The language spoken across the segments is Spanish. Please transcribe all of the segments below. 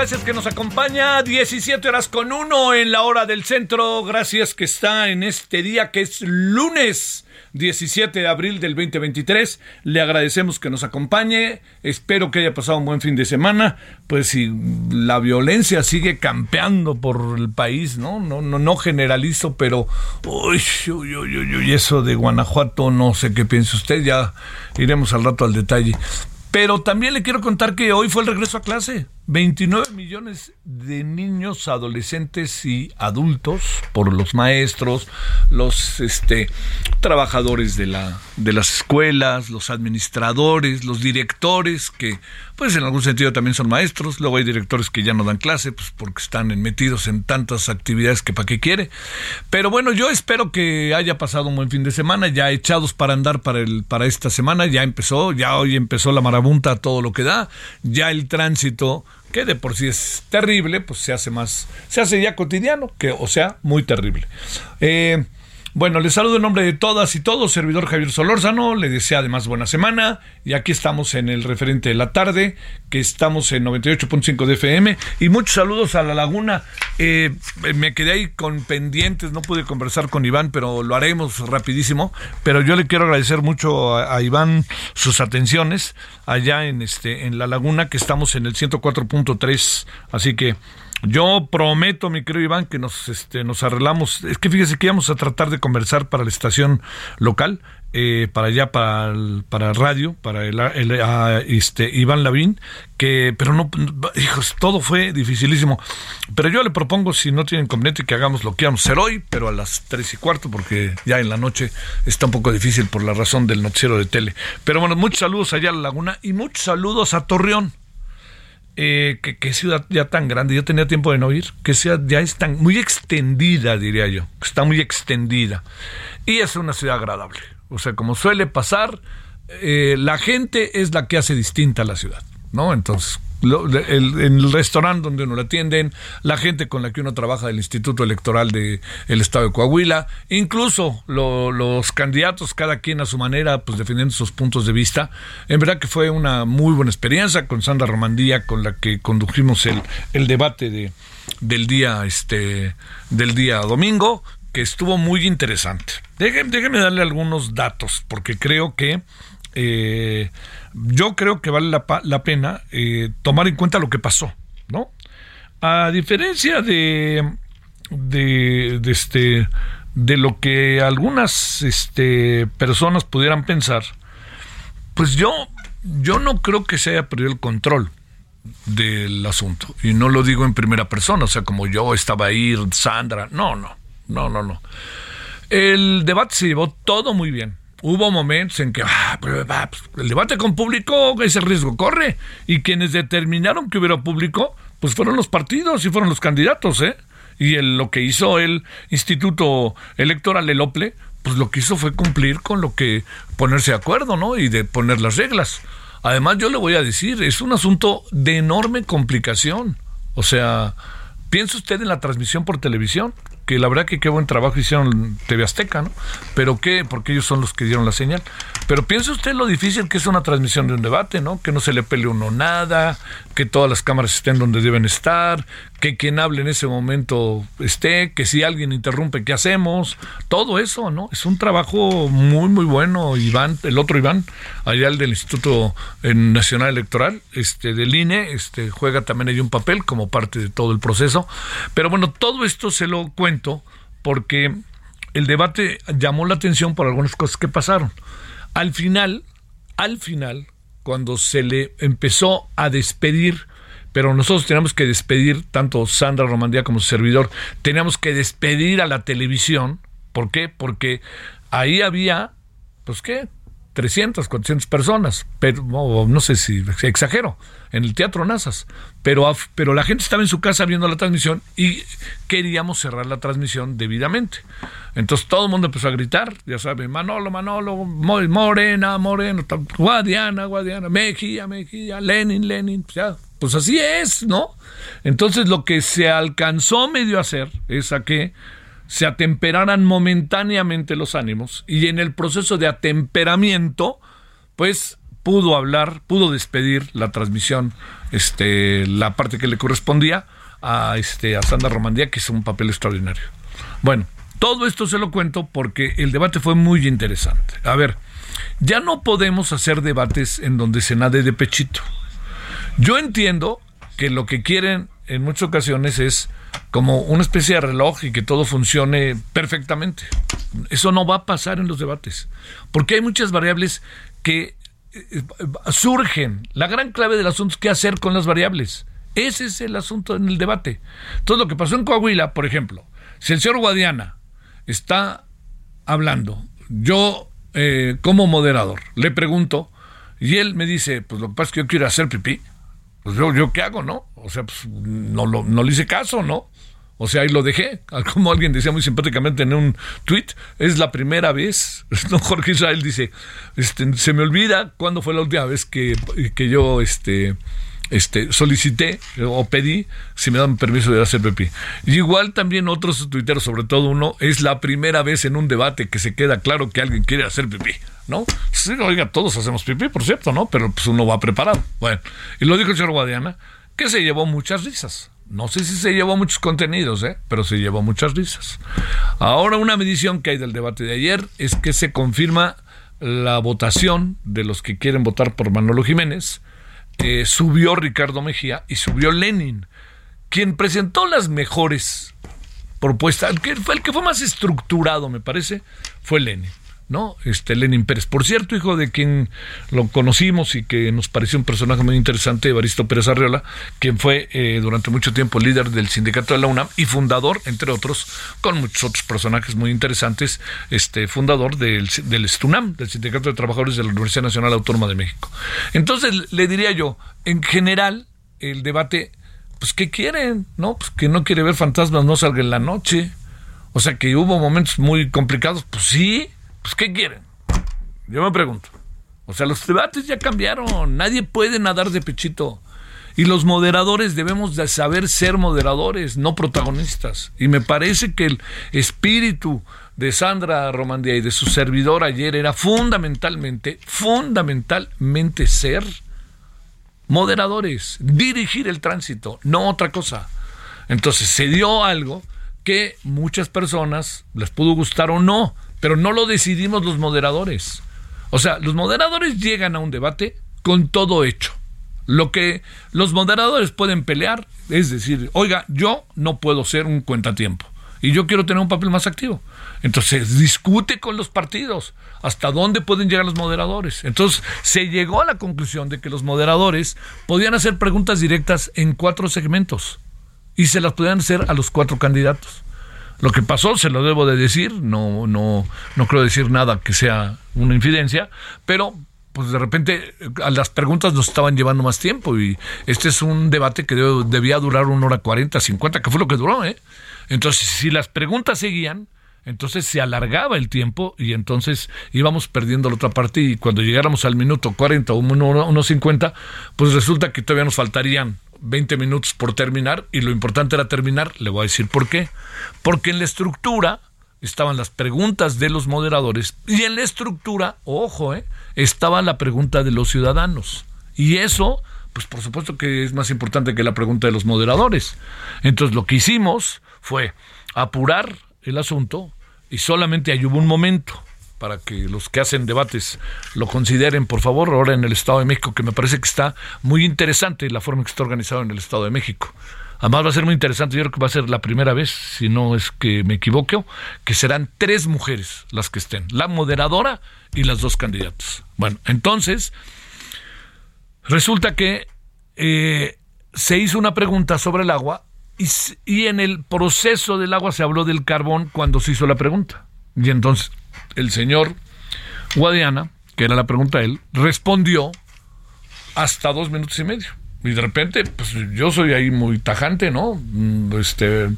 Gracias que nos acompaña, 17 horas con uno en la hora del centro, gracias que está en este día que es lunes 17 de abril del 2023, le agradecemos que nos acompañe, espero que haya pasado un buen fin de semana, pues si la violencia sigue campeando por el país, ¿no? No, no, no generalizo, pero uy, uy, uy, uy, eso de Guanajuato, no sé qué piensa usted, ya iremos al rato al detalle. Pero también le quiero contar que hoy fue el regreso a clase. 29 millones de niños, adolescentes y adultos, por los maestros, los este, trabajadores de, la, de las escuelas, los administradores, los directores, que pues en algún sentido también son maestros. Luego hay directores que ya no dan clase, pues porque están metidos en tantas actividades que para qué quiere. Pero bueno, yo espero que haya pasado un buen fin de semana, ya echados para andar para, el, para esta semana, ya empezó, ya hoy empezó la marabunta, todo lo que da, ya el tránsito que de por sí es terrible, pues se hace más, se hace ya cotidiano, que, o sea, muy terrible. Eh, bueno, les saludo en nombre de todas y todos, servidor Javier Solórzano, le desea además buena semana y aquí estamos en el referente de la tarde, que estamos en 98.5 de FM y muchos saludos a la laguna. Eh, me quedé ahí con pendientes, no pude conversar con Iván, pero lo haremos rapidísimo, pero yo le quiero agradecer mucho a, a Iván sus atenciones allá en, este, en la laguna, que estamos en el 104.3, así que... Yo prometo, mi querido Iván, que nos, este, nos arreglamos. Es que fíjese que íbamos a tratar de conversar para la estación local, eh, para allá, para, el- para radio, para el, el- a, este, Iván Lavín, que, pero no, hijos, todo fue dificilísimo. Pero yo le propongo, si no tienen inconveniente, que hagamos lo que íbamos a hacer hoy, pero a las tres y cuarto, porque ya en la noche está un poco difícil por la razón del noticiero de tele. Pero bueno, muchos saludos allá a la laguna y muchos saludos a Torreón eh, que, que ciudad ya tan grande, yo tenía tiempo de no ir, que ciudad ya es tan muy extendida, diría yo, está muy extendida. Y es una ciudad agradable. O sea, como suele pasar, eh, la gente es la que hace distinta a la ciudad, ¿no? Entonces, lo- el, el restaurante donde uno la atienden, la gente con la que uno trabaja del Instituto Electoral del Estado de Coahuila, incluso lo- los candidatos, cada quien a su manera, pues defendiendo sus puntos de vista. En verdad que fue una muy buena experiencia con Sandra Romandía, con la que condujimos el, el debate de, del día, este, del día domingo, que estuvo muy interesante. Déjenme darle algunos datos, porque creo que eh, yo creo que vale la, la pena eh, tomar en cuenta lo que pasó, ¿no? A diferencia de, de, de este, de lo que algunas este, personas pudieran pensar, pues yo, yo no creo que se haya perdido el control del asunto. Y no lo digo en primera persona, o sea, como yo estaba ahí, Sandra, no, no, no, no, no. El debate se llevó todo muy bien. Hubo momentos en que ah, ah, pues, el debate con público, ese riesgo corre. Y quienes determinaron que hubiera público, pues fueron los partidos y fueron los candidatos, ¿eh? Y lo que hizo el Instituto Electoral, el OPLE, pues lo que hizo fue cumplir con lo que ponerse de acuerdo, ¿no? Y de poner las reglas. Además, yo le voy a decir, es un asunto de enorme complicación. O sea, piensa usted en la transmisión por televisión, porque la verdad que qué buen trabajo hicieron TV Azteca, ¿no? Pero qué, porque ellos son los que dieron la señal. Pero piensa usted lo difícil que es una transmisión de un debate, ¿no? Que no se le pele uno nada, que todas las cámaras estén donde deben estar, que quien hable en ese momento esté, que si alguien interrumpe, ¿qué hacemos? Todo eso, ¿no? Es un trabajo muy, muy bueno. Iván, el otro Iván, allá el del Instituto Nacional Electoral, este, del INE, este, juega también ahí un papel como parte de todo el proceso. Pero bueno, todo esto se lo cuento porque el debate llamó la atención por algunas cosas que pasaron. Al final, al final, cuando se le empezó a despedir, pero nosotros teníamos que despedir, tanto Sandra Romandía como su servidor, teníamos que despedir a la televisión. ¿Por qué? Porque ahí había, pues qué, 300, 400 personas, pero no, sé si exagero, en el Teatro Nazas, pero, pero la gente estaba en su casa viendo la transmisión y queríamos cerrar la transmisión debidamente. Entonces todo el mundo empezó a gritar, ya saben, Manolo, Manolo, Morena, Morena, Guadiana, Guadiana, Mejía, Mejía, Lenin, Lenin, pues, pues así es, ¿no? Entonces lo que se alcanzó medio a hacer es a que se atemperaran momentáneamente los ánimos y en el proceso de atemperamiento, pues pudo hablar, pudo despedir la transmisión, este, la parte que le correspondía a este a Sandra Romandía, que hizo un papel extraordinario. Bueno, todo esto se lo cuento porque el debate fue muy interesante. A ver, ya no podemos hacer debates en donde se nade de pechito. Yo entiendo que lo que quieren en muchas ocasiones es como una especie de reloj y que todo funcione perfectamente. Eso no va a pasar en los debates, porque hay muchas variables que eh, surgen. La gran clave del asunto es qué hacer con las variables. Ese es el asunto en el debate. Entonces, lo que pasó en Coahuila, por ejemplo, si el señor Guadiana está hablando, yo eh, como moderador le pregunto, y él me dice, pues lo que pasa es que yo quiero hacer pipí, pues yo, yo qué hago, ¿no? O sea, pues no, lo, no le hice caso, ¿no? O sea, ahí lo dejé. Como alguien decía muy simpáticamente en un tweet, es la primera vez. No, Jorge Israel dice, este, se me olvida cuándo fue la última vez que, que yo este, este, solicité o pedí si me dan permiso de hacer pipí. Y igual también otros tuiteros, sobre todo uno, es la primera vez en un debate que se queda claro que alguien quiere hacer pipí, ¿no? Oiga, todos hacemos pipí, por cierto, ¿no? Pero pues uno va preparado. Bueno, y lo dijo el señor Guadiana, que se llevó muchas risas. No sé si se llevó muchos contenidos, ¿eh? pero se llevó muchas risas. Ahora una medición que hay del debate de ayer es que se confirma la votación de los que quieren votar por Manolo Jiménez. Eh, subió Ricardo Mejía y subió Lenin. Quien presentó las mejores propuestas, que fue el que fue más estructurado, me parece, fue Lenin. ¿No? Este Lenin Pérez. Por cierto, hijo de quien lo conocimos y que nos pareció un personaje muy interesante, Evaristo Pérez Arriola, quien fue eh, durante mucho tiempo líder del sindicato de la UNAM y fundador, entre otros, con muchos otros personajes muy interesantes, este fundador del, del STUNAM, del Sindicato de Trabajadores de la Universidad Nacional Autónoma de México. Entonces, le diría yo, en general, el debate, pues, ¿qué quieren? ¿No? Pues que no quiere ver fantasmas, no salga en la noche. O sea, que hubo momentos muy complicados, pues sí, pues, ¿qué quieren? Yo me pregunto. O sea, los debates ya cambiaron. Nadie puede nadar de pechito. Y los moderadores debemos de saber ser moderadores, no protagonistas. Y me parece que el espíritu de Sandra Romandía y de su servidor ayer era fundamentalmente, fundamentalmente ser moderadores, dirigir el tránsito, no otra cosa. Entonces se dio algo que muchas personas les pudo gustar o no, pero no lo decidimos los moderadores. O sea, los moderadores llegan a un debate con todo hecho. Lo que los moderadores pueden pelear es decir, oiga, yo no puedo ser un cuentatiempo y yo quiero tener un papel más activo. Entonces, discute con los partidos hasta dónde pueden llegar los moderadores. Entonces, se llegó a la conclusión de que los moderadores podían hacer preguntas directas en cuatro segmentos y se las podían hacer a los cuatro candidatos. Lo que pasó, se lo debo de decir, no, no, no creo decir nada que sea una infidencia, pero pues de repente a las preguntas nos estaban llevando más tiempo y este es un debate que debía durar una hora cuarenta, cincuenta, que fue lo que duró, ¿eh? Entonces, si las preguntas seguían, entonces se alargaba el tiempo y entonces íbamos perdiendo la otra parte y cuando llegáramos al minuto 40 o unos 50, pues resulta que todavía nos faltarían 20 minutos por terminar y lo importante era terminar, le voy a decir por qué. Porque en la estructura estaban las preguntas de los moderadores y en la estructura, ojo, eh, estaba la pregunta de los ciudadanos. Y eso, pues por supuesto que es más importante que la pregunta de los moderadores. Entonces lo que hicimos fue apurar el asunto y solamente hay hubo un momento para que los que hacen debates lo consideren, por favor, ahora en el Estado de México, que me parece que está muy interesante la forma en que está organizado en el Estado de México. Además va a ser muy interesante, yo creo que va a ser la primera vez, si no es que me equivoco, que serán tres mujeres las que estén, la moderadora y las dos candidatas. Bueno, entonces, resulta que eh, se hizo una pregunta sobre el agua y, y en el proceso del agua se habló del carbón cuando se hizo la pregunta. Y entonces el señor Guadiana, que era la pregunta de él, respondió hasta dos minutos y medio. Y de repente, pues yo soy ahí muy tajante, ¿no? Mm, este,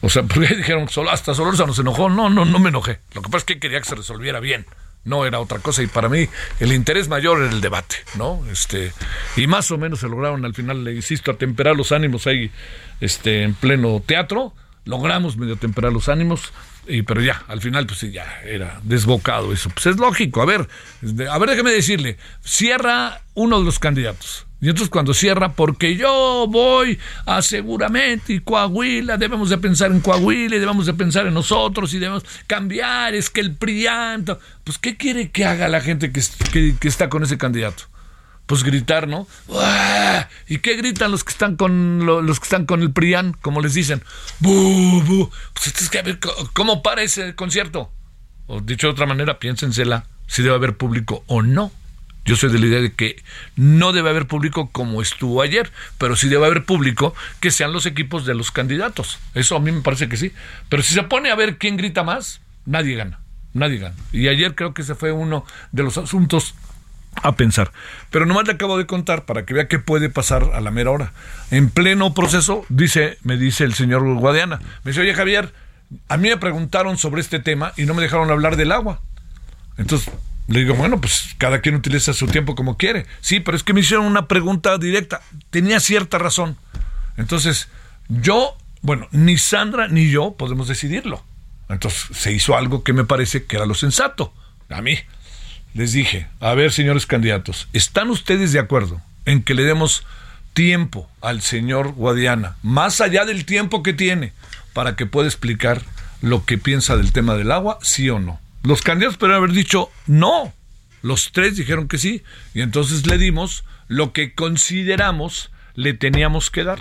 o sea, porque dijeron, solo, hasta Solorza nos enojó. No, no, no me enojé. Lo que pasa es que quería que se resolviera bien. No era otra cosa. Y para mí, el interés mayor era el debate, ¿no? Este, y más o menos se lograron al final, le insisto, atemperar los ánimos ahí, este, en pleno teatro. Logramos medio atemperar los ánimos y, pero ya, al final, pues ya era desbocado eso. Pues es lógico. A ver, a ver, déjeme decirle, cierra uno de los candidatos. Y entonces cuando cierra, porque yo voy a seguramente y Coahuila, debemos de pensar en Coahuila y debemos de pensar en nosotros y debemos cambiar, es que el PRIAN, pues ¿qué quiere que haga la gente que, que está con ese candidato? Pues gritar, ¿no? ¿Y qué gritan los que están con los que están con el PRIAN, como les dicen? ¡Bu, Pues es que a ver cómo para ese concierto. O dicho de otra manera, piénsensela si debe haber público o no. Yo soy de la idea de que no debe haber público como estuvo ayer, pero sí debe haber público que sean los equipos de los candidatos. Eso a mí me parece que sí. Pero si se pone a ver quién grita más, nadie gana. Nadie gana. Y ayer creo que ese fue uno de los asuntos a pensar. Pero nomás le acabo de contar para que vea qué puede pasar a la mera hora. En pleno proceso, dice, me dice el señor Guadiana, me dice, oye Javier, a mí me preguntaron sobre este tema y no me dejaron hablar del agua. Entonces, le digo, bueno, pues cada quien utiliza su tiempo como quiere. Sí, pero es que me hicieron una pregunta directa. Tenía cierta razón. Entonces, yo, bueno, ni Sandra ni yo podemos decidirlo. Entonces, se hizo algo que me parece que era lo sensato. A mí les dije, a ver, señores candidatos, ¿están ustedes de acuerdo en que le demos tiempo al señor Guadiana, más allá del tiempo que tiene, para que pueda explicar lo que piensa del tema del agua, sí o no? Los candidatos podrían haber dicho no. Los tres dijeron que sí. Y entonces le dimos lo que consideramos le teníamos que dar.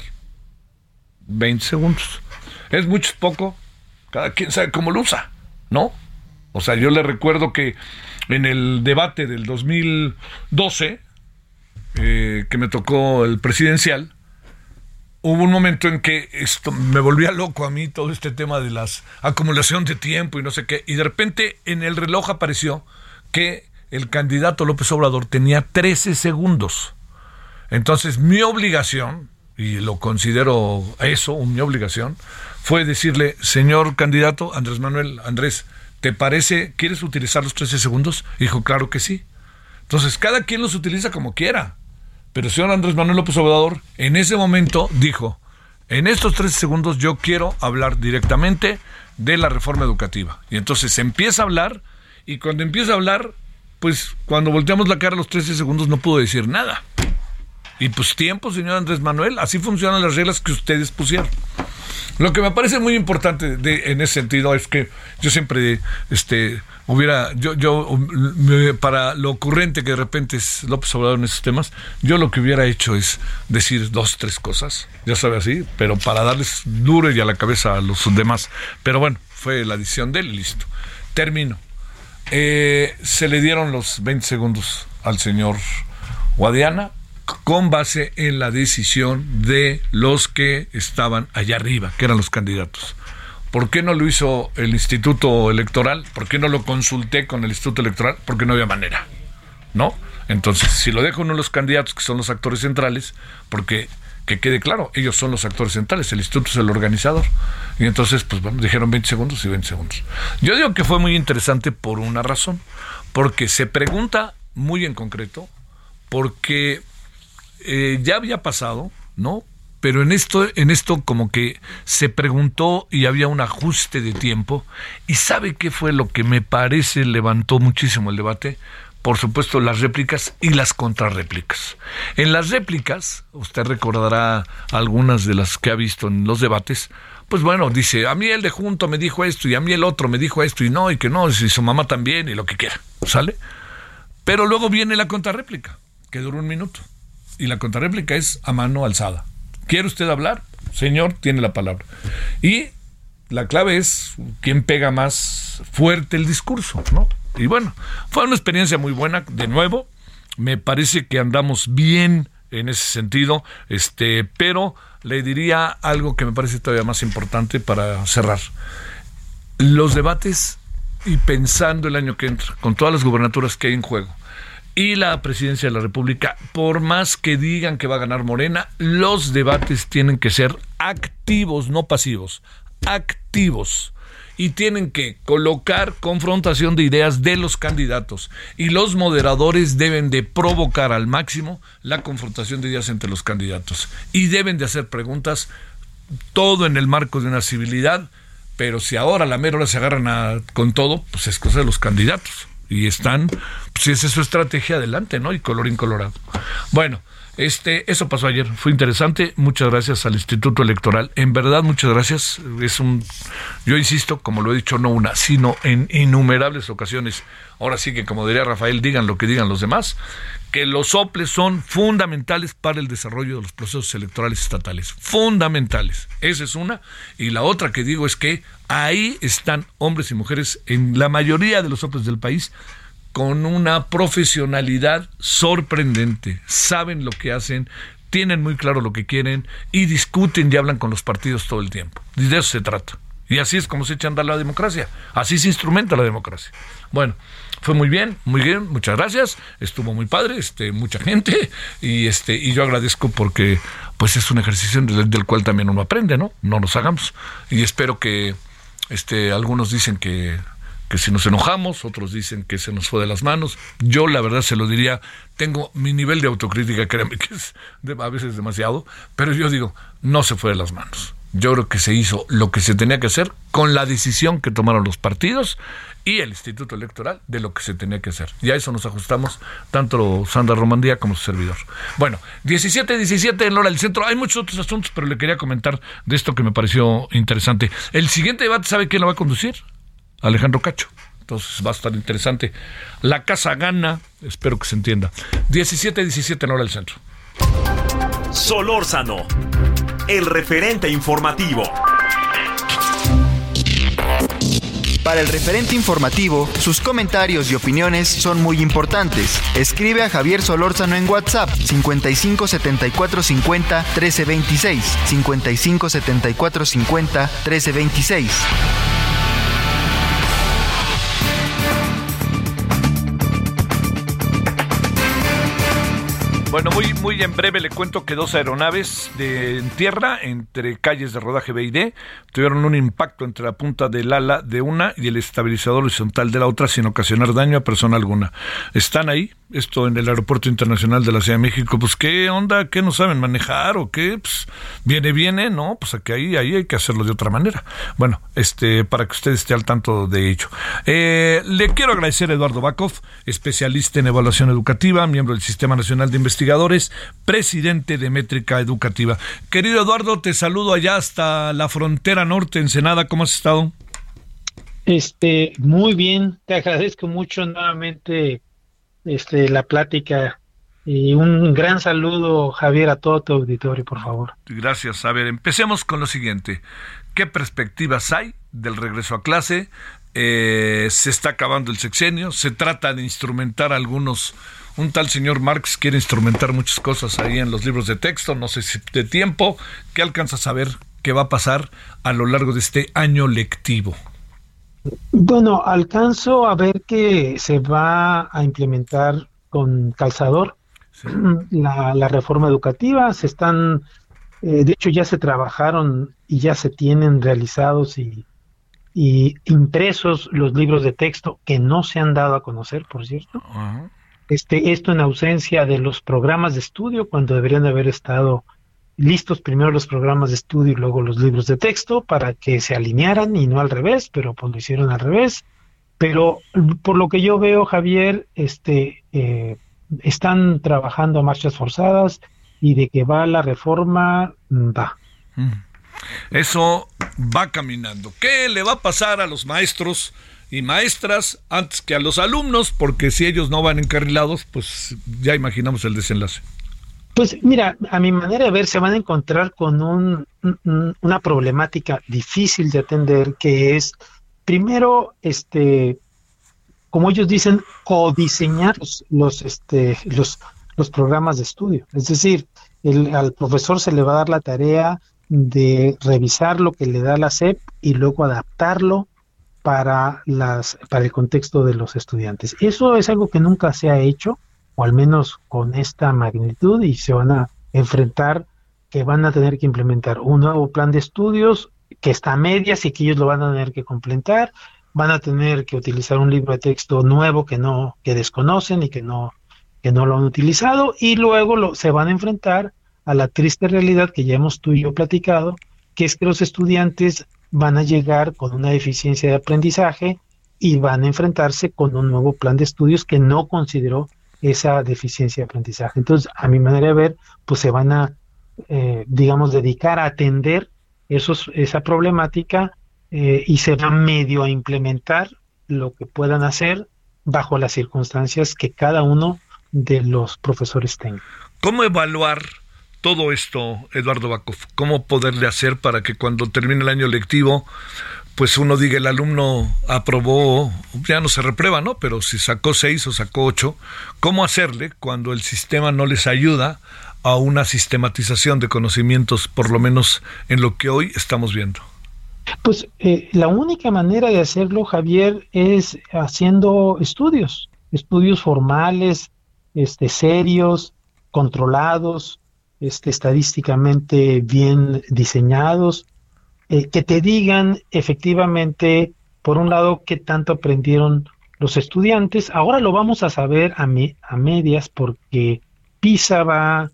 20 segundos. Es mucho, poco. Cada quien sabe cómo lo usa, ¿no? O sea, yo le recuerdo que en el debate del 2012, eh, que me tocó el presidencial, hubo un momento en que esto me volvía loco a mí todo este tema de las acumulación de tiempo y no sé qué, y de repente en el reloj apareció que el candidato López Obrador tenía 13 segundos. Entonces mi obligación, y lo considero eso, mi obligación, fue decirle, señor candidato Andrés Manuel, Andrés, ¿te parece, quieres utilizar los 13 segundos? Dijo, claro que sí. Entonces, cada quien los utiliza como quiera. Pero el señor Andrés Manuel López Obrador en ese momento dijo, en estos 13 segundos yo quiero hablar directamente de la reforma educativa. Y entonces empieza a hablar y cuando empieza a hablar, pues cuando volteamos la cara los 13 segundos no pudo decir nada. Y pues tiempo, señor Andrés Manuel, así funcionan las reglas que ustedes pusieron. Lo que me parece muy importante de, en ese sentido es que yo siempre este, hubiera, yo, yo para lo ocurrente que de repente es López Obrador en esos temas, yo lo que hubiera hecho es decir dos, tres cosas, ya sabe así, pero para darles duro y a la cabeza a los demás. Pero bueno, fue la edición de él, listo. Termino. Eh, se le dieron los 20 segundos al señor Guadiana con base en la decisión de los que estaban allá arriba, que eran los candidatos. ¿Por qué no lo hizo el Instituto Electoral? ¿Por qué no lo consulté con el Instituto Electoral? Porque no había manera, ¿no? Entonces, si lo dejo uno de los candidatos, que son los actores centrales, porque que quede claro, ellos son los actores centrales, el instituto es el organizador. Y entonces, pues bueno, dijeron 20 segundos y 20 segundos. Yo digo que fue muy interesante por una razón, porque se pregunta muy en concreto, porque eh, ya había pasado, ¿no? pero en esto, en esto como que se preguntó y había un ajuste de tiempo. ¿Y sabe qué fue lo que me parece levantó muchísimo el debate? Por supuesto, las réplicas y las contrarréplicas. En las réplicas, usted recordará algunas de las que ha visto en los debates, pues bueno, dice, a mí el de junto me dijo esto y a mí el otro me dijo esto y no, y que no, y su mamá también y lo que quiera, ¿sale? Pero luego viene la contrarréplica, que dura un minuto. Y la contrarréplica es a mano alzada. ¿Quiere usted hablar? Señor, tiene la palabra. Y la clave es quién pega más fuerte el discurso, ¿no? Y bueno, fue una experiencia muy buena, de nuevo. Me parece que andamos bien en ese sentido, este, pero le diría algo que me parece todavía más importante para cerrar. Los debates y pensando el año que entra, con todas las gubernaturas que hay en juego, y la presidencia de la República, por más que digan que va a ganar Morena, los debates tienen que ser activos, no pasivos, activos. Y tienen que colocar confrontación de ideas de los candidatos. Y los moderadores deben de provocar al máximo la confrontación de ideas entre los candidatos. Y deben de hacer preguntas, todo en el marco de una civilidad, pero si ahora la mera hora se agarran con todo, pues es cosa de los candidatos y están, pues esa es su estrategia adelante, ¿no? Y colorín colorado. Bueno, este, eso pasó ayer, fue interesante. Muchas gracias al Instituto Electoral. En verdad, muchas gracias. Es un, yo insisto, como lo he dicho, no una, sino en innumerables ocasiones. Ahora sí que, como diría Rafael, digan lo que digan los demás, que los soples son fundamentales para el desarrollo de los procesos electorales estatales. Fundamentales. Esa es una. Y la otra que digo es que ahí están hombres y mujeres en la mayoría de los soples del país con una profesionalidad sorprendente. Saben lo que hacen, tienen muy claro lo que quieren y discuten y hablan con los partidos todo el tiempo. Y de eso se trata. Y así es como se echa a andar la democracia. Así se instrumenta la democracia. Bueno, fue muy bien, muy bien, muchas gracias. Estuvo muy padre, este, mucha gente y este y yo agradezco porque pues es un ejercicio del, cual también uno aprende, ¿no? No nos hagamos y espero que este algunos dicen que que si nos enojamos, otros dicen que se nos fue de las manos. Yo la verdad se lo diría, tengo mi nivel de autocrítica, créanme que es a veces demasiado, pero yo digo, no se fue de las manos. Yo creo que se hizo lo que se tenía que hacer con la decisión que tomaron los partidos y el Instituto Electoral de lo que se tenía que hacer. Y a eso nos ajustamos tanto Sandra Romandía como su servidor. Bueno, 17-17 en Hora del Centro. Hay muchos otros asuntos, pero le quería comentar de esto que me pareció interesante. El siguiente debate, ¿sabe quién lo va a conducir? Alejandro Cacho. Entonces va a estar interesante. La casa gana, espero que se entienda. 17-17 en hora del centro. Solórzano, el referente informativo. Para el referente informativo, sus comentarios y opiniones son muy importantes. Escribe a Javier Solórzano en WhatsApp 55 74 50 13 26. 55 74 50 13 26. Bueno, muy, muy en breve le cuento que dos aeronaves de en tierra entre calles de rodaje B y D tuvieron un impacto entre la punta del ala de una y el estabilizador horizontal de la otra sin ocasionar daño a persona alguna. Están ahí, esto en el Aeropuerto Internacional de la Ciudad de México, pues qué onda, qué no saben manejar o qué, pues viene, viene, no, pues aquí ahí, ahí hay que hacerlo de otra manera. Bueno, este, para que usted esté al tanto de ello. Eh, le quiero agradecer a Eduardo Bakov, especialista en evaluación educativa, miembro del Sistema Nacional de Investigadores, presidente de Métrica Educativa. Querido Eduardo, te saludo allá hasta la frontera norte, Ensenada, ¿cómo has estado? Este, muy bien, te agradezco mucho nuevamente este, la plática. Y un gran saludo, Javier, a todo tu auditorio, por favor. Gracias. A ver, empecemos con lo siguiente. ¿Qué perspectivas hay del regreso a clase? Eh, se está acabando el sexenio, se trata de instrumentar algunos, un tal señor Marx quiere instrumentar muchas cosas ahí en los libros de texto, no sé si de tiempo, ¿qué alcanza a saber qué va a pasar a lo largo de este año lectivo? Bueno, alcanzo a ver que se va a implementar con calzador la, reforma educativa. Se están, eh, de hecho, ya se trabajaron y ya se tienen realizados y, impresos los libros de texto que no se han dado a conocer, por cierto. Este, esto en ausencia de los programas de estudio cuando deberían haber estado listos primero los programas de estudio y luego los libros de texto para que se alinearan y no al revés, pero pues lo hicieron al revés. Pero por lo que yo veo, Javier, este, eh, están trabajando a marchas forzadas y de que va la reforma, mm, va. Mm. Eso va caminando. ¿Qué le va a pasar a los maestros y maestras antes que a los alumnos? Porque si ellos no van encarrilados, pues ya imaginamos el desenlace. Pues mira, a mi manera de ver, se van a encontrar con un, una problemática difícil de atender, que es, primero, este, como ellos dicen, codiseñar los, los, este, los, los programas de estudio. Es decir, el, al profesor se le va a dar la tarea de revisar lo que le da la SEP y luego adaptarlo para, las, para el contexto de los estudiantes. Eso es algo que nunca se ha hecho o al menos con esta magnitud, y se van a enfrentar que van a tener que implementar un nuevo plan de estudios que está a medias y que ellos lo van a tener que completar, van a tener que utilizar un libro de texto nuevo que no que desconocen y que no que no lo han utilizado y luego lo, se van a enfrentar a la triste realidad que ya hemos tú y yo platicado, que es que los estudiantes van a llegar con una deficiencia de aprendizaje y van a enfrentarse con un nuevo plan de estudios que no consideró esa deficiencia de aprendizaje. Entonces, a mi manera de ver, pues se van a, eh, digamos, dedicar a atender esos, esa problemática eh, y se van medio a implementar lo que puedan hacer bajo las circunstancias que cada uno de los profesores tenga. ¿Cómo evaluar todo esto, Eduardo Bakov? ¿Cómo poderle hacer para que cuando termine el año lectivo pues uno diga el alumno aprobó, ya no se reprueba, ¿no? Pero si sacó seis o sacó ocho, ¿cómo hacerle cuando el sistema no les ayuda a una sistematización de conocimientos, por lo menos en lo que hoy estamos viendo? Pues eh, la única manera de hacerlo, Javier, es haciendo estudios, estudios formales, este, serios, controlados, este, estadísticamente bien diseñados, eh, que te digan efectivamente, por un lado, qué tanto aprendieron los estudiantes. Ahora lo vamos a saber a, a medias porque PISA va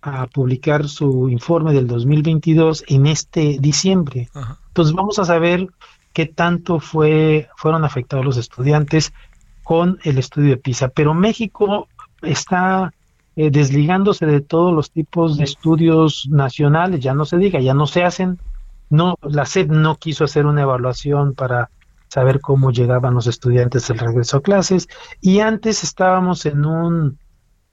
a publicar su informe del 2022 en este diciembre. Entonces vamos a saber qué tanto fue, fueron afectados los estudiantes con el estudio de PISA. Pero México está eh, desligándose de todos los tipos de estudios nacionales, ya no se diga, ya no se hacen no, la SED no quiso hacer una evaluación para saber cómo llegaban los estudiantes al regreso a clases y antes estábamos en un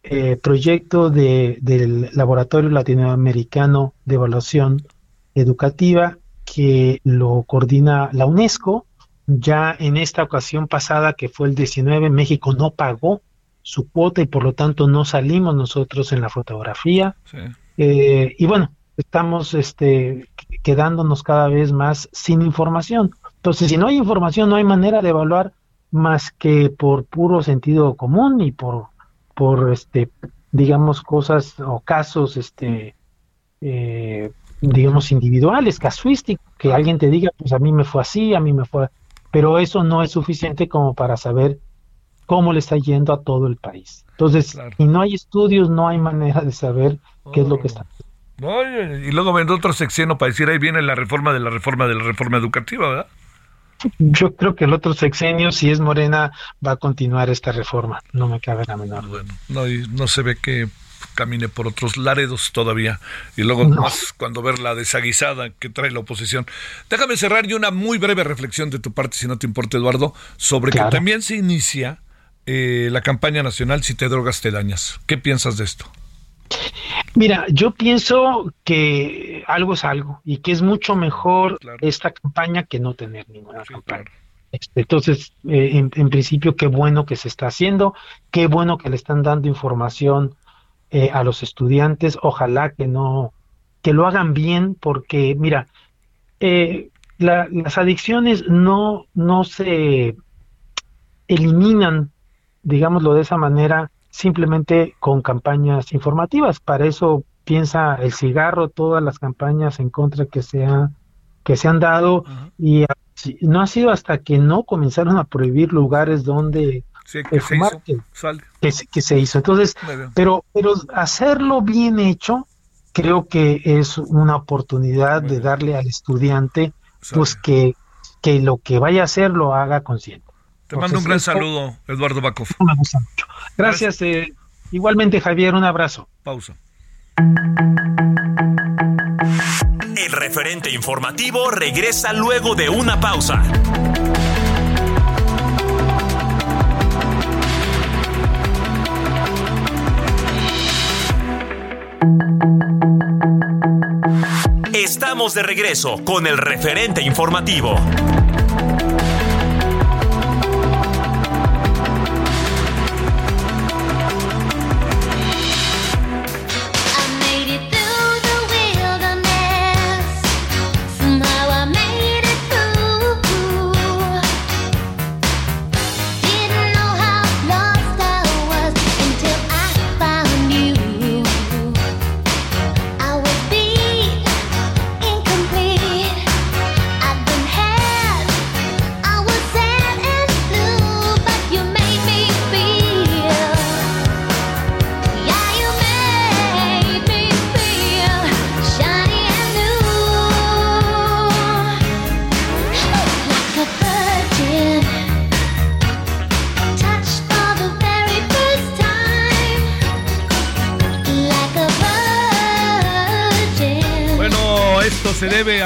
eh, proyecto de, del Laboratorio Latinoamericano de Evaluación Educativa que lo coordina la UNESCO. Ya en esta ocasión pasada, que fue el 19, México no pagó su cuota y por lo tanto no salimos nosotros en la fotografía. Eh, y bueno, estamos este, quedándonos cada vez más sin información. Entonces, si no hay información, no hay manera de evaluar más que por puro sentido común y por, por este, digamos, cosas o casos, este, eh, digamos, individuales, casuísticos, que alguien te diga, pues a mí me fue así, a mí me fue, pero eso no es suficiente como para saber cómo le está yendo a todo el país. Entonces, si no hay estudios, no hay manera de saber qué es lo que está y luego vendrá otro sexenio para decir, ahí viene la reforma de la reforma de la reforma educativa, ¿verdad? Yo creo que el otro sexenio, si es Morena, va a continuar esta reforma. No me cabe la menor. Bueno, no, no se ve que camine por otros laredos todavía. Y luego más cuando ver la desaguisada que trae la oposición. Déjame cerrar y una muy breve reflexión de tu parte, si no te importa, Eduardo, sobre que también se inicia eh, la campaña nacional Si te drogas te dañas. ¿Qué piensas de esto? Mira, yo pienso que algo es algo y que es mucho mejor esta campaña que no tener ninguna campaña. Este, entonces, eh, en, principio, qué bueno que se está haciendo, qué bueno que le están dando información eh, a los estudiantes. Ojalá que no, que lo hagan bien, porque mira, eh, las adicciones no, no se eliminan, digámoslo de esa manera, simplemente con campañas informativas. Para eso piensa el cigarro, todas las campañas en contra que se, que se han dado. Y no ha sido hasta que no comenzaron a prohibir lugares donde que, se hizo, que, se hizo. Entonces, pero, pero hacerlo bien hecho, creo que es una oportunidad de darle al estudiante pues que, que lo que vaya a hacer lo haga consciente. Te mando un gran saludo, Eduardo Bacov. Me gusta mucho. Gracias. Eh, igualmente, Javier, un abrazo. Pausa. El referente informativo regresa luego de una pausa. Estamos de regreso con el referente informativo.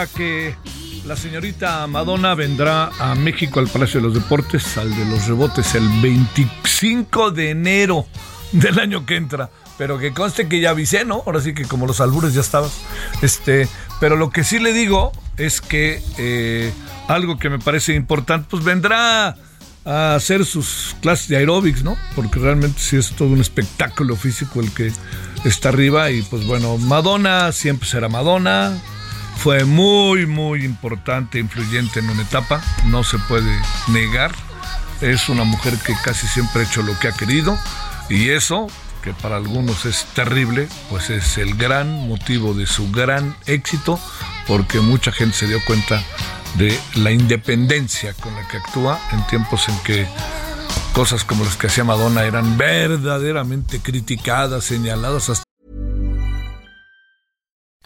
Que la señorita Madonna vendrá a México al Palacio de los Deportes, al de los rebotes, el 25 de enero del año que entra. Pero que conste que ya avisé, ¿no? Ahora sí que como los albures ya estabas. Este, pero lo que sí le digo es que eh, algo que me parece importante, pues vendrá a hacer sus clases de aeróbics, ¿no? Porque realmente sí es todo un espectáculo físico el que está arriba. Y pues bueno, Madonna siempre será Madonna fue muy, muy importante, influyente en una etapa, no se puede negar. Es una mujer que casi siempre ha hecho lo que ha querido y eso, que para algunos es terrible, pues es el gran motivo de su gran éxito, porque mucha gente se dio cuenta de la independencia con la que actúa en tiempos en que cosas como las que hacía Madonna eran verdaderamente criticadas, señaladas hasta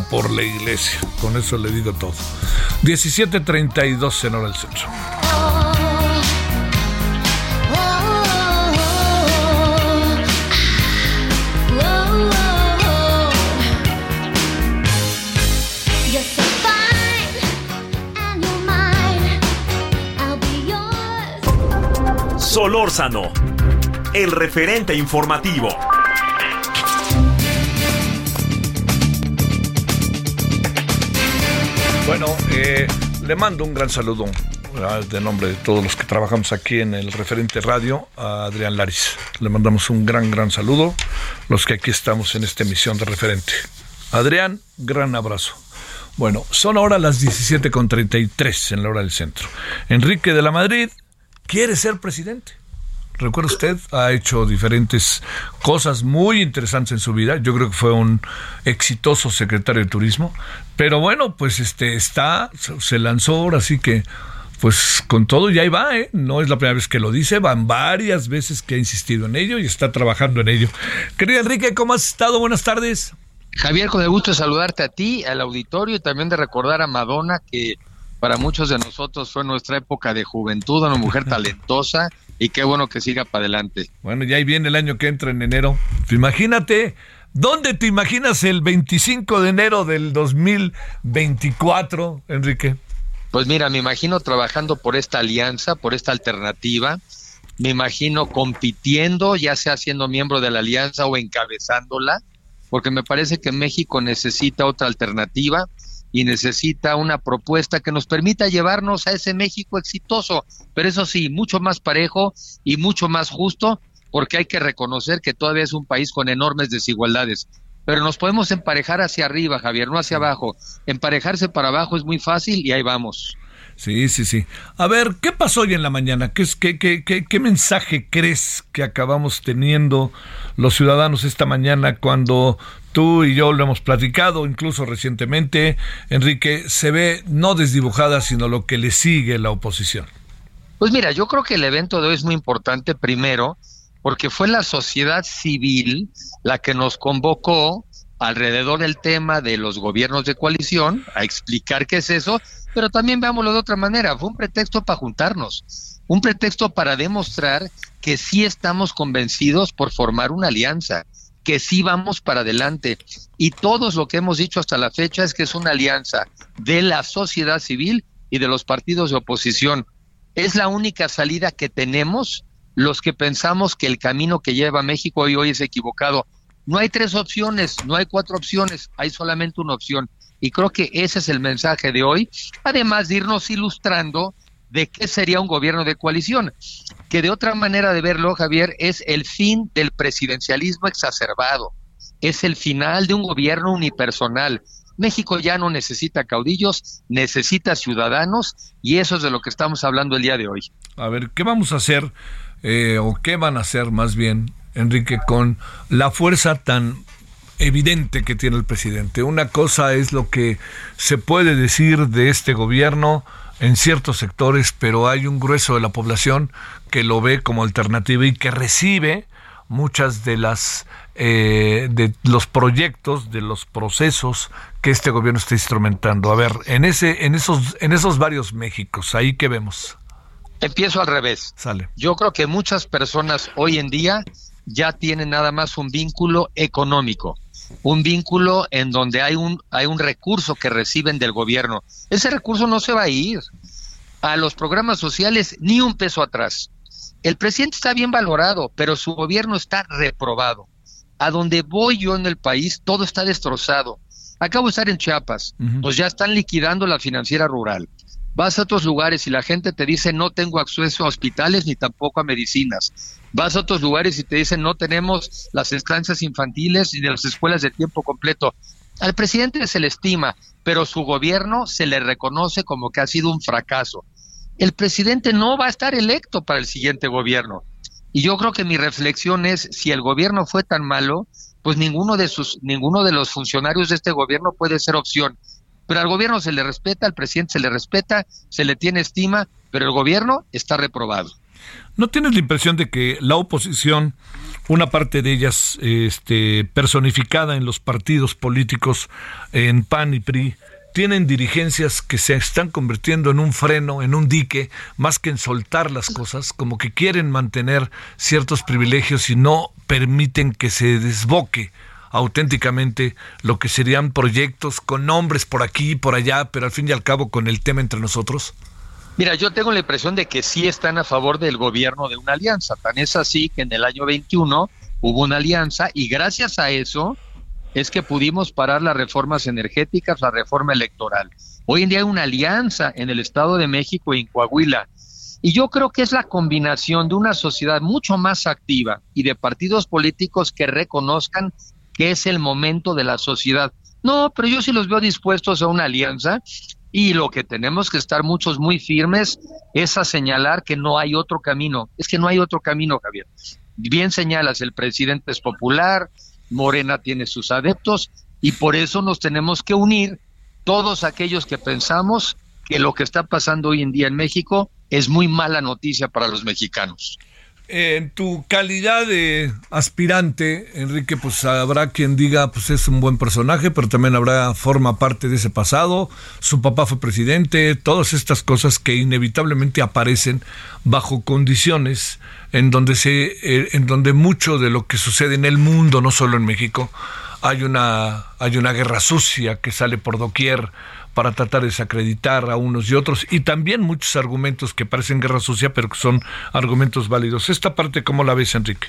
Por la iglesia. Con eso le digo todo. 17.32 en hora del centro. Solórzano, el referente informativo. Bueno, eh, le mando un gran saludo de nombre de todos los que trabajamos aquí en el referente radio a Adrián Laris. Le mandamos un gran, gran saludo, los que aquí estamos en esta emisión de referente. Adrián, gran abrazo. Bueno, son ahora las 17.33 en la hora del centro. Enrique de la Madrid quiere ser presidente. Recuerda usted, ha hecho diferentes cosas muy interesantes en su vida. Yo creo que fue un exitoso secretario de turismo. Pero bueno, pues este está, se lanzó ahora sí que, pues con todo ya ahí va, ¿eh? No es la primera vez que lo dice, van varias veces que ha insistido en ello y está trabajando en ello. Querido Enrique, ¿cómo has estado? Buenas tardes. Javier, con el gusto de saludarte a ti, al auditorio y también de recordar a Madonna que para muchos de nosotros fue nuestra época de juventud, una mujer talentosa y qué bueno que siga para adelante. Bueno, ya ahí viene el año que entra en enero. Imagínate, ¿dónde te imaginas el 25 de enero del 2024, Enrique? Pues mira, me imagino trabajando por esta alianza, por esta alternativa. Me imagino compitiendo, ya sea siendo miembro de la alianza o encabezándola, porque me parece que México necesita otra alternativa y necesita una propuesta que nos permita llevarnos a ese México exitoso, pero eso sí, mucho más parejo y mucho más justo porque hay que reconocer que todavía es un país con enormes desigualdades. Pero nos podemos emparejar hacia arriba, Javier, no hacia abajo. Emparejarse para abajo es muy fácil y ahí vamos. Sí, sí, sí. A ver, ¿qué pasó hoy en la mañana? ¿Qué, qué, qué, qué, mensaje crees que acabamos teniendo los ciudadanos esta mañana cuando tú y yo lo hemos platicado, incluso recientemente, Enrique, se ve no desdibujada, sino lo que le sigue la oposición? Pues mira, yo creo que el evento de hoy es muy importante, primero, porque fue la sociedad civil la que nos convocó alrededor del tema de los gobiernos de coalición a explicar qué es eso pero también veámoslo de otra manera, fue un pretexto para juntarnos, un pretexto para demostrar que sí estamos convencidos por formar una alianza, que sí vamos para adelante. Y todos lo que hemos dicho hasta la fecha es que es una alianza de la sociedad civil y de los partidos de oposición. Es la única salida que tenemos los que pensamos que el camino que lleva México hoy, hoy es equivocado. No hay tres opciones, no hay cuatro opciones, hay solamente una opción y creo que ese es el mensaje de hoy, además de irnos ilustrando de qué sería un gobierno de coalición, que de otra manera de verlo, Javier, es el fin del presidencialismo exacerbado, es el final de un gobierno unipersonal. México ya no necesita caudillos, necesita ciudadanos y eso es de lo que estamos hablando el día de hoy. A ver, ¿qué vamos a hacer eh, o qué van a hacer más bien, Enrique, con la fuerza tan evidente que tiene el presidente. Una cosa es lo que se puede decir de este gobierno en ciertos sectores, pero hay un grueso de la población que lo ve como alternativa y que recibe muchas de las eh, de los proyectos, de los procesos que este gobierno está instrumentando. A ver, en ese, en esos, en esos varios Méxicos, ahí que vemos. Empiezo al revés. Sale. Yo creo que muchas personas hoy en día ya tienen nada más un vínculo económico un vínculo en donde hay un, hay un recurso que reciben del gobierno. Ese recurso no se va a ir a los programas sociales ni un peso atrás. El presidente está bien valorado, pero su gobierno está reprobado. A donde voy yo en el país, todo está destrozado. Acabo de estar en Chiapas, pues ya están liquidando la financiera rural. Vas a otros lugares y la gente te dice no tengo acceso a hospitales ni tampoco a medicinas. Vas a otros lugares y te dicen no tenemos las estancias infantiles ni las escuelas de tiempo completo. Al presidente se le estima, pero su gobierno se le reconoce como que ha sido un fracaso. El presidente no va a estar electo para el siguiente gobierno. Y yo creo que mi reflexión es si el gobierno fue tan malo, pues ninguno de sus ninguno de los funcionarios de este gobierno puede ser opción pero al gobierno se le respeta, al presidente se le respeta, se le tiene estima, pero el gobierno está reprobado. ¿No tienes la impresión de que la oposición, una parte de ellas este, personificada en los partidos políticos, en PAN y PRI, tienen dirigencias que se están convirtiendo en un freno, en un dique, más que en soltar las cosas, como que quieren mantener ciertos privilegios y no permiten que se desboque auténticamente lo que serían proyectos con nombres por aquí y por allá, pero al fin y al cabo con el tema entre nosotros? Mira, yo tengo la impresión de que sí están a favor del gobierno de una alianza. Tan es así que en el año 21 hubo una alianza y gracias a eso es que pudimos parar las reformas energéticas, la reforma electoral. Hoy en día hay una alianza en el Estado de México y en Coahuila. Y yo creo que es la combinación de una sociedad mucho más activa y de partidos políticos que reconozcan que es el momento de la sociedad. No, pero yo sí los veo dispuestos a una alianza y lo que tenemos que estar muchos muy firmes es a señalar que no hay otro camino. Es que no hay otro camino, Javier. Bien señalas, el presidente es popular, Morena tiene sus adeptos y por eso nos tenemos que unir todos aquellos que pensamos que lo que está pasando hoy en día en México es muy mala noticia para los mexicanos en tu calidad de aspirante, Enrique, pues habrá quien diga, pues es un buen personaje, pero también habrá forma parte de ese pasado. Su papá fue presidente, todas estas cosas que inevitablemente aparecen bajo condiciones en donde se, eh, en donde mucho de lo que sucede en el mundo, no solo en México, hay una, hay una guerra sucia que sale por doquier para tratar de desacreditar a unos y otros, y también muchos argumentos que parecen guerra sucia, pero que son argumentos válidos. ¿Esta parte cómo la ves, Enrique?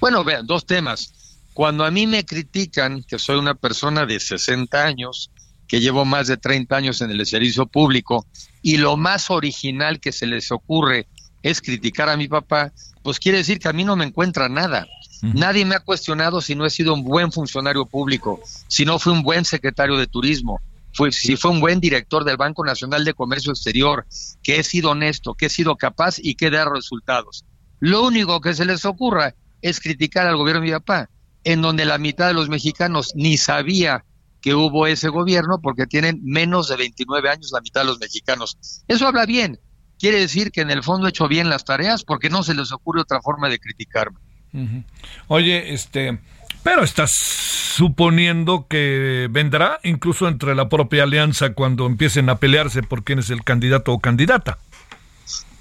Bueno, vean, dos temas. Cuando a mí me critican que soy una persona de 60 años, que llevo más de 30 años en el servicio público, y lo más original que se les ocurre es criticar a mi papá, pues quiere decir que a mí no me encuentra nada. Nadie me ha cuestionado si no he sido un buen funcionario público, si no fui un buen secretario de turismo, fue, si fue un buen director del Banco Nacional de Comercio Exterior, que he sido honesto, que he sido capaz y que da resultados. Lo único que se les ocurra es criticar al gobierno de mi papá, en donde la mitad de los mexicanos ni sabía que hubo ese gobierno porque tienen menos de 29 años la mitad de los mexicanos. Eso habla bien. Quiere decir que en el fondo he hecho bien las tareas porque no se les ocurre otra forma de criticarme. Oye, este, pero estás suponiendo que vendrá incluso entre la propia alianza cuando empiecen a pelearse por quién es el candidato o candidata.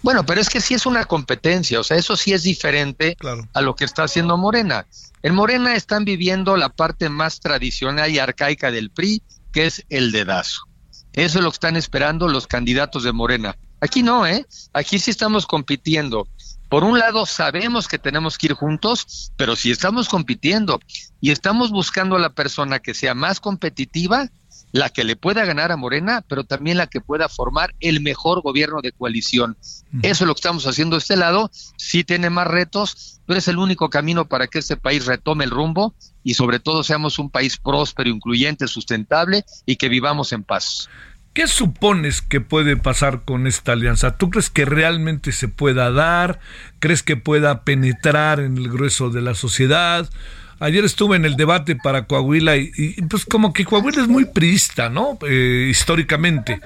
Bueno, pero es que sí es una competencia, o sea, eso sí es diferente a lo que está haciendo Morena. En Morena están viviendo la parte más tradicional y arcaica del PRI, que es el dedazo. Eso es lo que están esperando los candidatos de Morena. Aquí no, ¿eh? Aquí sí estamos compitiendo. Por un lado, sabemos que tenemos que ir juntos, pero si estamos compitiendo y estamos buscando a la persona que sea más competitiva, la que le pueda ganar a Morena, pero también la que pueda formar el mejor gobierno de coalición. Eso es lo que estamos haciendo de este lado. Sí tiene más retos, pero es el único camino para que este país retome el rumbo y sobre todo seamos un país próspero, incluyente, sustentable y que vivamos en paz. ¿Qué supones que puede pasar con esta alianza? ¿Tú crees que realmente se pueda dar? ¿Crees que pueda penetrar en el grueso de la sociedad? Ayer estuve en el debate para Coahuila y, pues como que Coahuila es muy priista, ¿no? Eh, históricamente.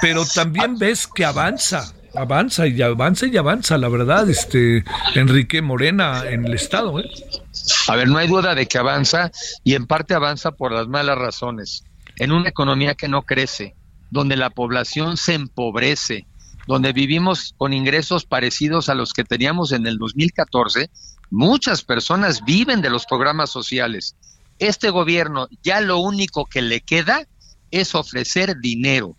Pero también ves que avanza, avanza y avanza y avanza, la verdad, este Enrique Morena en el Estado. ¿eh? A ver, no hay duda de que avanza y en parte avanza por las malas razones. En una economía que no crece, donde la población se empobrece, donde vivimos con ingresos parecidos a los que teníamos en el 2014, Muchas personas viven de los programas sociales. Este gobierno ya lo único que le queda es ofrecer dinero,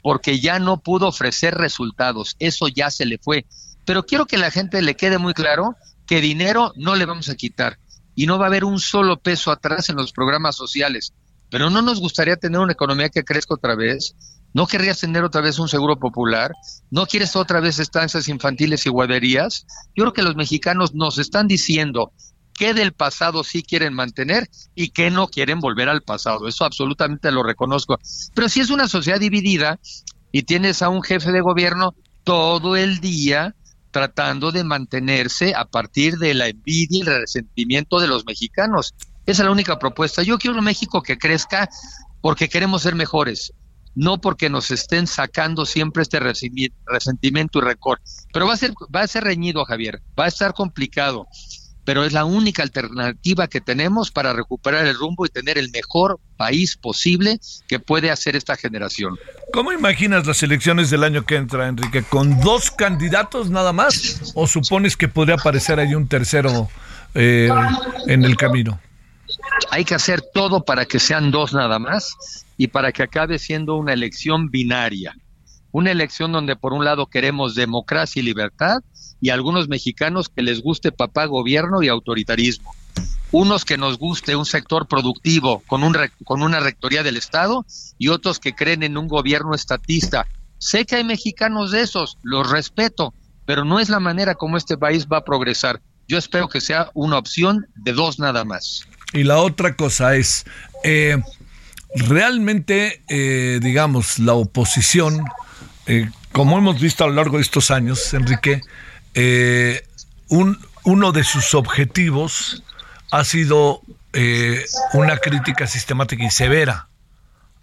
porque ya no pudo ofrecer resultados. Eso ya se le fue. Pero quiero que la gente le quede muy claro que dinero no le vamos a quitar y no va a haber un solo peso atrás en los programas sociales. Pero no nos gustaría tener una economía que crezca otra vez, ¿No querrías tener otra vez un seguro popular? ¿No quieres otra vez estancias infantiles y guarderías? Yo creo que los mexicanos nos están diciendo que del pasado sí quieren mantener y que no quieren volver al pasado. Eso absolutamente lo reconozco. Pero si es una sociedad dividida y tienes a un jefe de gobierno todo el día tratando de mantenerse a partir de la envidia y el resentimiento de los mexicanos. Esa es la única propuesta. Yo quiero un México que crezca porque queremos ser mejores no porque nos estén sacando siempre este resentimiento y récord. Pero va a ser, va a ser reñido, Javier, va a estar complicado, pero es la única alternativa que tenemos para recuperar el rumbo y tener el mejor país posible que puede hacer esta generación. ¿Cómo imaginas las elecciones del año que entra, Enrique? ¿Con dos candidatos nada más? ¿O supones que podría aparecer ahí un tercero eh, en el camino? Hay que hacer todo para que sean dos nada más y para que acabe siendo una elección binaria. Una elección donde por un lado queremos democracia y libertad y algunos mexicanos que les guste papá gobierno y autoritarismo. Unos que nos guste un sector productivo con, un, con una rectoría del Estado y otros que creen en un gobierno estatista. Sé que hay mexicanos de esos, los respeto, pero no es la manera como este país va a progresar. Yo espero que sea una opción de dos nada más. Y la otra cosa es, eh, realmente, eh, digamos, la oposición, eh, como hemos visto a lo largo de estos años, Enrique, un, uno de sus objetivos ha sido una crítica sistemática y severa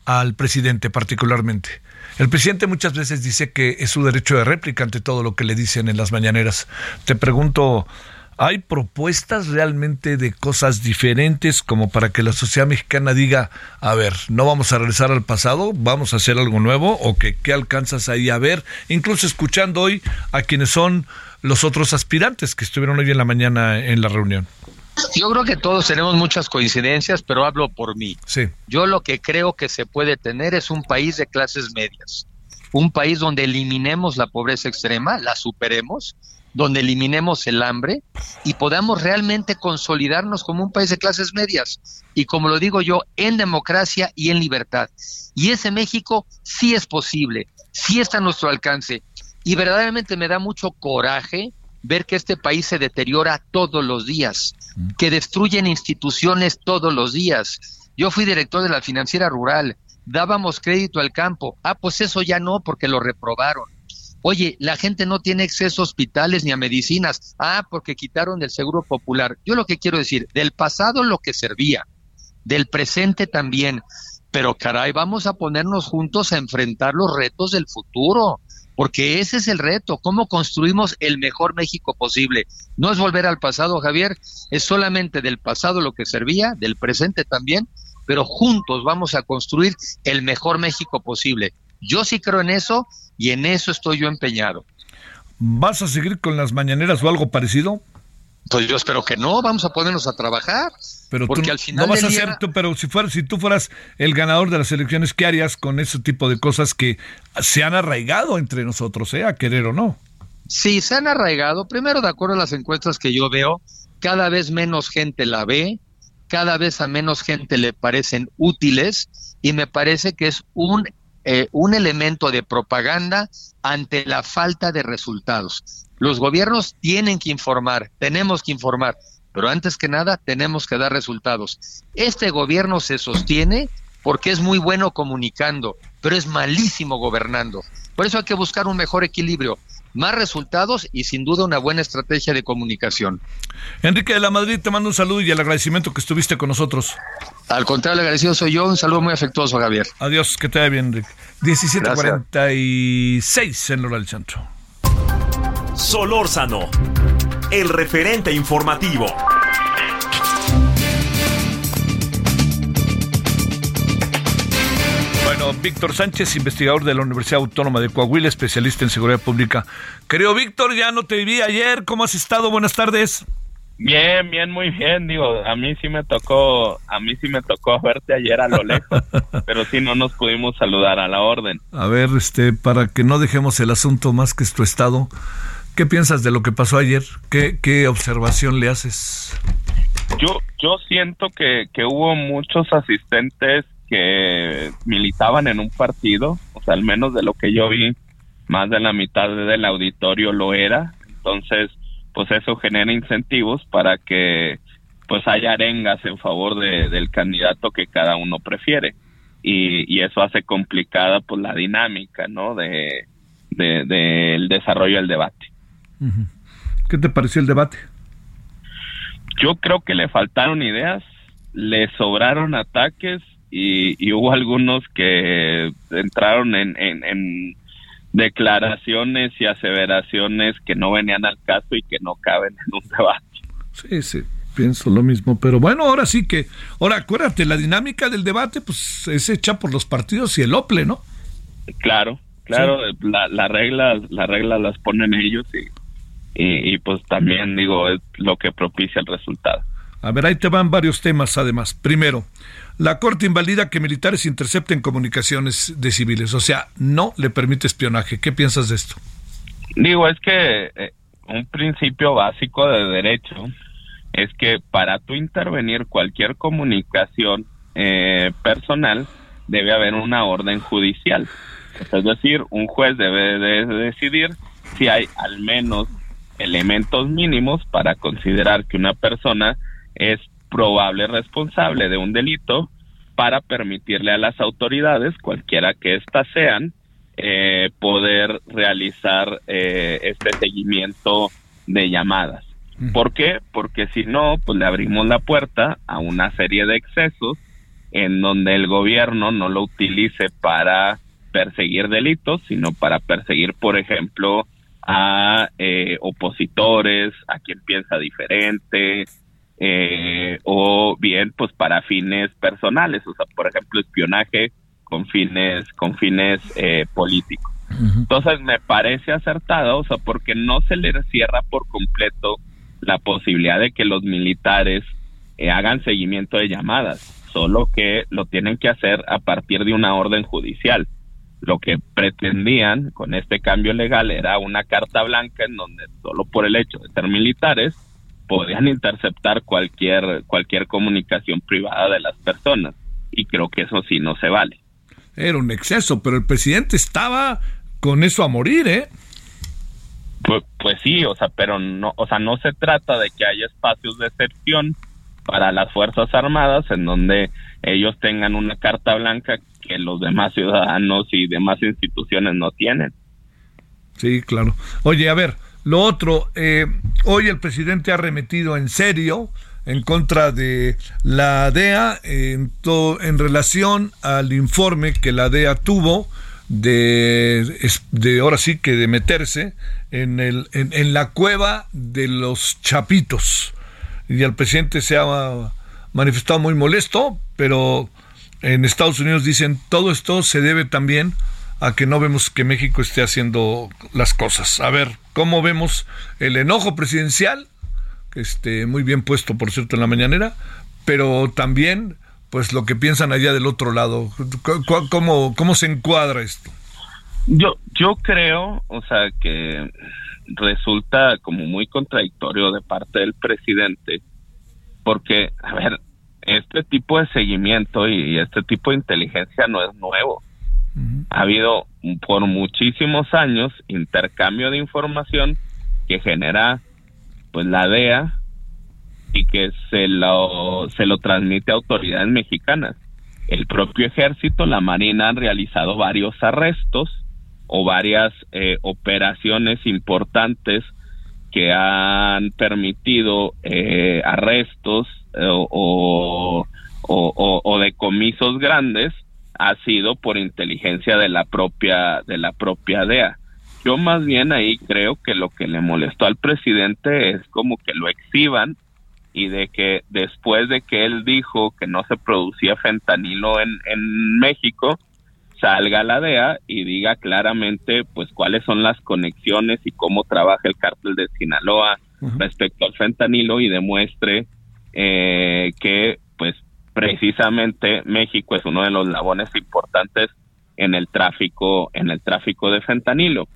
al presidente particularmente. El presidente muchas veces dice que es su derecho de réplica ante todo lo que le dicen en las mañaneras. Te pregunto, ¿Hay propuestas realmente de cosas diferentes como para que la sociedad mexicana diga, a ver, no vamos a regresar al pasado, vamos a hacer algo nuevo o que qué alcanzas ahí a ver? Incluso escuchando hoy a quienes son los otros aspirantes que estuvieron hoy en la mañana en la reunión. Yo creo que todos tenemos muchas coincidencias, pero hablo por mí. Sí. Yo lo que creo que se puede tener es un país de clases medias, un país donde eliminemos la pobreza extrema, la superemos, donde eliminemos el hambre y podamos realmente consolidarnos como un país de clases medias y como lo digo yo, en democracia y en libertad. Y ese México sí es posible, sí está a nuestro alcance. Y verdaderamente me da mucho coraje ver que este país se deteriora todos los días, que destruyen instituciones todos los días. Yo fui director de la financiera rural, dábamos crédito al campo. Ah, pues eso ya no, porque lo reprobaron. Oye, la gente no tiene acceso a hospitales ni a medicinas. Ah, porque quitaron el seguro popular. Yo lo que quiero decir, del pasado lo que servía, del presente también. Pero caray, vamos a ponernos juntos a enfrentar los retos del futuro porque ese es el reto, cómo construimos el mejor México posible. No es volver al pasado, Javier, es solamente del pasado lo que servía, del presente también, pero juntos vamos a construir el mejor México posible. Yo sí creo en eso y en eso estoy yo empeñado. ¿Vas a seguir con las mañaneras o algo parecido? Pues yo espero que no, vamos a ponernos a trabajar. Pero porque al final no vas a ser tú, pero si fueras, si tú fueras el ganador de las elecciones, ¿qué harías con ese tipo de cosas que se han arraigado entre nosotros, eh, a querer o no? Sí, se han arraigado. Primero, de acuerdo a las encuestas que yo veo, cada vez menos gente la ve, cada vez a menos gente le parecen útiles y me parece que es un eh, un elemento de propaganda ante la falta de resultados. Los gobiernos tienen que informar, tenemos que informar, pero antes que nada tenemos que dar resultados. Este gobierno se sostiene porque es muy bueno comunicando, pero es malísimo gobernando. Por eso hay que buscar un mejor equilibrio, más resultados y sin duda una buena estrategia de comunicación. Enrique de la Madrid, te mando un saludo y el agradecimiento que estuviste con nosotros. Al contrario, el agradecido soy yo. Un saludo muy afectuoso, Javier. Adiós, que te vaya bien, Enrique. 1746 en Lora del Centro. Solórzano, el referente informativo. Víctor Sánchez, investigador de la Universidad Autónoma de Coahuila, especialista en seguridad pública. Querido Víctor, ya no te vi ayer. ¿Cómo has estado? Buenas tardes. Bien, bien, muy bien. Digo, a mí sí me tocó, a mí sí me tocó verte ayer a lo lejos, pero sí no nos pudimos saludar a la orden. A ver, este, para que no dejemos el asunto más que es tu estado, ¿qué piensas de lo que pasó ayer? ¿Qué, qué observación le haces? Yo, yo siento que, que hubo muchos asistentes que militaban en un partido, o sea, al menos de lo que yo vi, más de la mitad del auditorio lo era. Entonces, pues eso genera incentivos para que pues haya arengas en favor de, del candidato que cada uno prefiere y, y eso hace complicada pues la dinámica no de del de, desarrollo del debate ¿qué te pareció el debate? yo creo que le faltaron ideas le sobraron ataques y, y hubo algunos que entraron en, en, en declaraciones y aseveraciones que no venían al caso y que no caben en un debate. Sí, sí, pienso lo mismo, pero bueno, ahora sí que, ahora acuérdate, la dinámica del debate pues es hecha por los partidos y el OPLE, ¿no? Claro, claro, sí. la, la regla, las reglas las ponen ellos y, y, y pues también digo, es lo que propicia el resultado. A ver, ahí te van varios temas además. Primero, la Corte invalida que militares intercepten comunicaciones de civiles, o sea, no le permite espionaje. ¿Qué piensas de esto? Digo, es que eh, un principio básico de derecho es que para tú intervenir cualquier comunicación eh, personal debe haber una orden judicial. Es decir, un juez debe de decidir si hay al menos elementos mínimos para considerar que una persona es probable responsable de un delito para permitirle a las autoridades, cualquiera que éstas sean, eh, poder realizar eh, este seguimiento de llamadas. ¿Por qué? Porque si no, pues le abrimos la puerta a una serie de excesos en donde el gobierno no lo utilice para perseguir delitos, sino para perseguir, por ejemplo, a eh, opositores, a quien piensa diferente, eh, o bien pues para fines personales, o sea, por ejemplo, espionaje con fines con fines eh, políticos. Uh -huh. Entonces me parece acertado, o sea, porque no se le cierra por completo la posibilidad de que los militares eh, hagan seguimiento de llamadas, solo que lo tienen que hacer a partir de una orden judicial. Lo que pretendían con este cambio legal era una carta blanca en donde solo por el hecho de ser militares podían interceptar cualquier cualquier comunicación privada de las personas y creo que eso sí no se vale. Era un exceso, pero el presidente estaba con eso a morir, ¿eh? Pues, pues sí, o sea, pero no, o sea, no se trata de que haya espacios de excepción para las Fuerzas Armadas en donde ellos tengan una carta blanca que los demás ciudadanos y demás instituciones no tienen. Sí, claro. Oye, a ver, lo otro, eh, hoy el presidente ha remetido en serio en contra de la DEA en, en relación al informe que la DEA tuvo de, ahora sí que de meterse en, el, en, la cueva de los chapitos. Y el presidente se ha manifestado muy molesto, pero en Estados Unidos dicen todo esto se debe también a que no vemos que México esté haciendo las cosas. A ver, ¿cómo vemos el enojo presidencial? Esté muy bien puesto, por cierto, en la mañanera, pero también pues lo que piensan allá del otro lado. ¿Cómo, cómo se encuadra esto? Yo, yo creo, o sea, que resulta como muy contradictorio de parte del presidente, porque, a ver, este tipo de seguimiento y, este tipo de inteligencia no es nuevo. Ha habido por muchísimos años intercambio de información que genera pues la DEA y que se lo, se lo transmite a autoridades mexicanas. El propio ejército, la Marina han realizado varios arrestos o varias eh, operaciones importantes que han permitido eh, arrestos eh, o, o, o, decomisos grandes ha sido por inteligencia de la propia de la propia DEA. Yo más bien ahí creo que lo que le molestó al presidente es como que lo exhiban y de que después de que él dijo que no se producía fentanilo en, en México, salga la DEA y diga claramente pues cuáles son las conexiones y cómo trabaja el cártel de Sinaloa respecto al fentanilo y demuestre eh, que pues precisamente México es uno de los labones importantes en el tráfico en el tráfico de fentanilo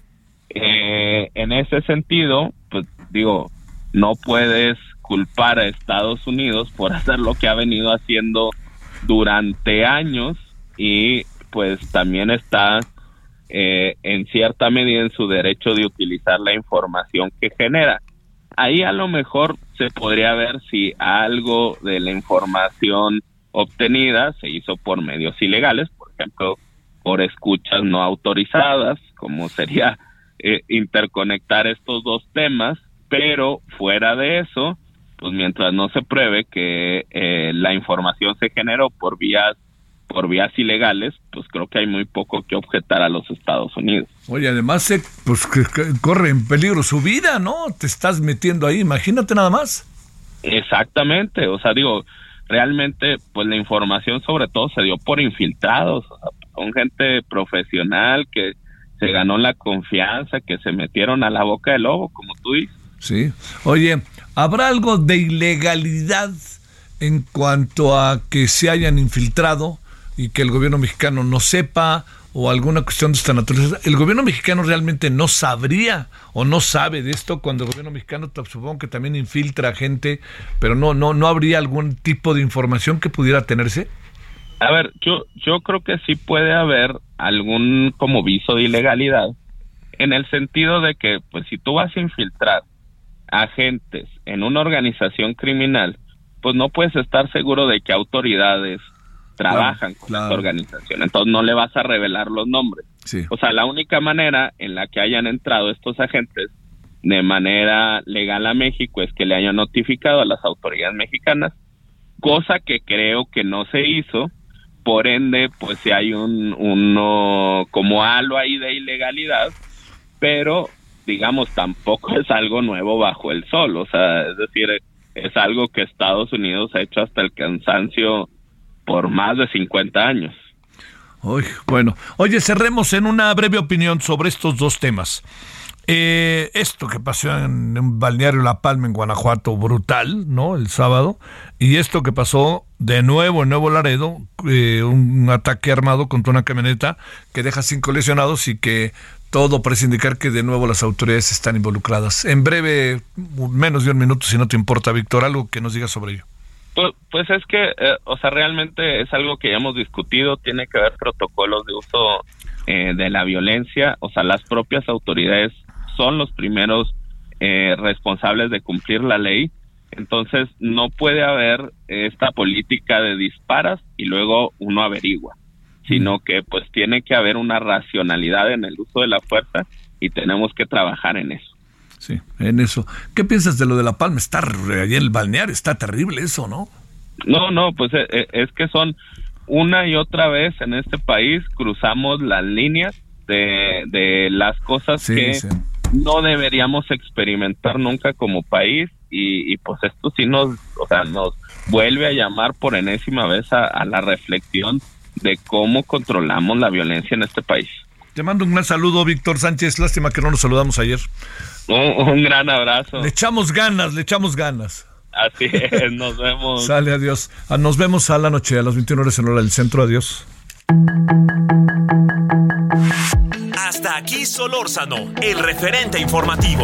eh, en ese sentido pues digo no puedes culpar a Estados Unidos por hacer lo que ha venido haciendo durante años y pues también está eh, en cierta medida en su derecho de utilizar la información que genera. Ahí a lo mejor se podría ver si algo de la información obtenida se hizo por medios ilegales, por ejemplo, por escuchas no autorizadas, como sería eh, interconectar estos dos temas, pero fuera de eso, pues mientras no se pruebe que eh, la información se generó por vías por vías ilegales, pues creo que hay muy poco que objetar a los Estados Unidos. Oye, además se, pues que, corre en peligro su vida, ¿no? Te estás metiendo ahí, imagínate nada más. Exactamente, o sea, digo, realmente pues la información sobre todo se dio por infiltrados, o sea, son gente profesional que se ganó la confianza, que se metieron a la boca del lobo, como tú dices. Sí. Oye, ¿habrá algo de ilegalidad en cuanto a que se hayan infiltrado y que el gobierno mexicano no sepa o alguna cuestión de esta naturaleza? ¿El gobierno mexicano realmente no sabría o no sabe de esto cuando el gobierno mexicano supongo que también infiltra gente, pero no no no habría algún tipo de información que pudiera tenerse? A ver, yo yo creo que sí puede haber algún como viso de ilegalidad en el sentido de que pues si tú vas a infiltrar agentes en una organización criminal, pues no puedes estar seguro de que autoridades trabajan con esta organización. Entonces no le vas a revelar los nombres. O sea, la única manera en la que hayan entrado estos agentes de manera legal a México es que le hayan notificado a las autoridades mexicanas, cosa que creo que no se hizo. Por ende, pues si hay un uno como halo ahí de ilegalidad, pero digamos, tampoco es algo nuevo bajo el sol, o sea, es decir, es algo que Estados Unidos ha hecho hasta el cansancio por más de 50 años. Uy, bueno, oye, cerremos en una breve opinión sobre estos dos temas. Eh, esto que pasó en, en, Balneario La Palma, en Guanajuato, brutal, ¿no? El sábado. Y esto que pasó de nuevo en Nuevo Laredo, eh, un ataque armado contra una camioneta que deja cinco lesionados y que todo parece indicar que de nuevo las autoridades están involucradas. En breve, menos de un minuto, si no te importa, Víctor, algo que nos diga sobre ello. Pues, pues es que, eh, o sea, realmente es algo que ya hemos discutido, tiene que haber protocolos de uso eh, de la violencia, o sea, las propias autoridades son los primeros eh, responsables de cumplir la ley. Entonces no puede haber esta política de disparas y luego uno averigua, sino que pues tiene que haber una racionalidad en el uso de la fuerza y tenemos que trabajar en eso. Sí, en eso. ¿Qué piensas de lo de La Palma? Está allí en el balneario, está terrible eso, ¿no? No, no, pues eh, eh, es que son una y otra vez en este país cruzamos las líneas de, de las cosas que no deberíamos experimentar nunca como país y, pues esto sí nos, o sea, nos vuelve a llamar por enésima vez a, la reflexión de cómo controlamos la violencia en este país. Te mando un gran saludo, Víctor Sánchez. Lástima que no nos saludamos ayer. Un, gran abrazo. Le echamos ganas, le echamos ganas. Así es, nos vemos. Sale, adiós. Ah, nos vemos a la noche, a las 21 horas en hora del centro. Adiós. Hasta aquí Solórzano, el referente informativo.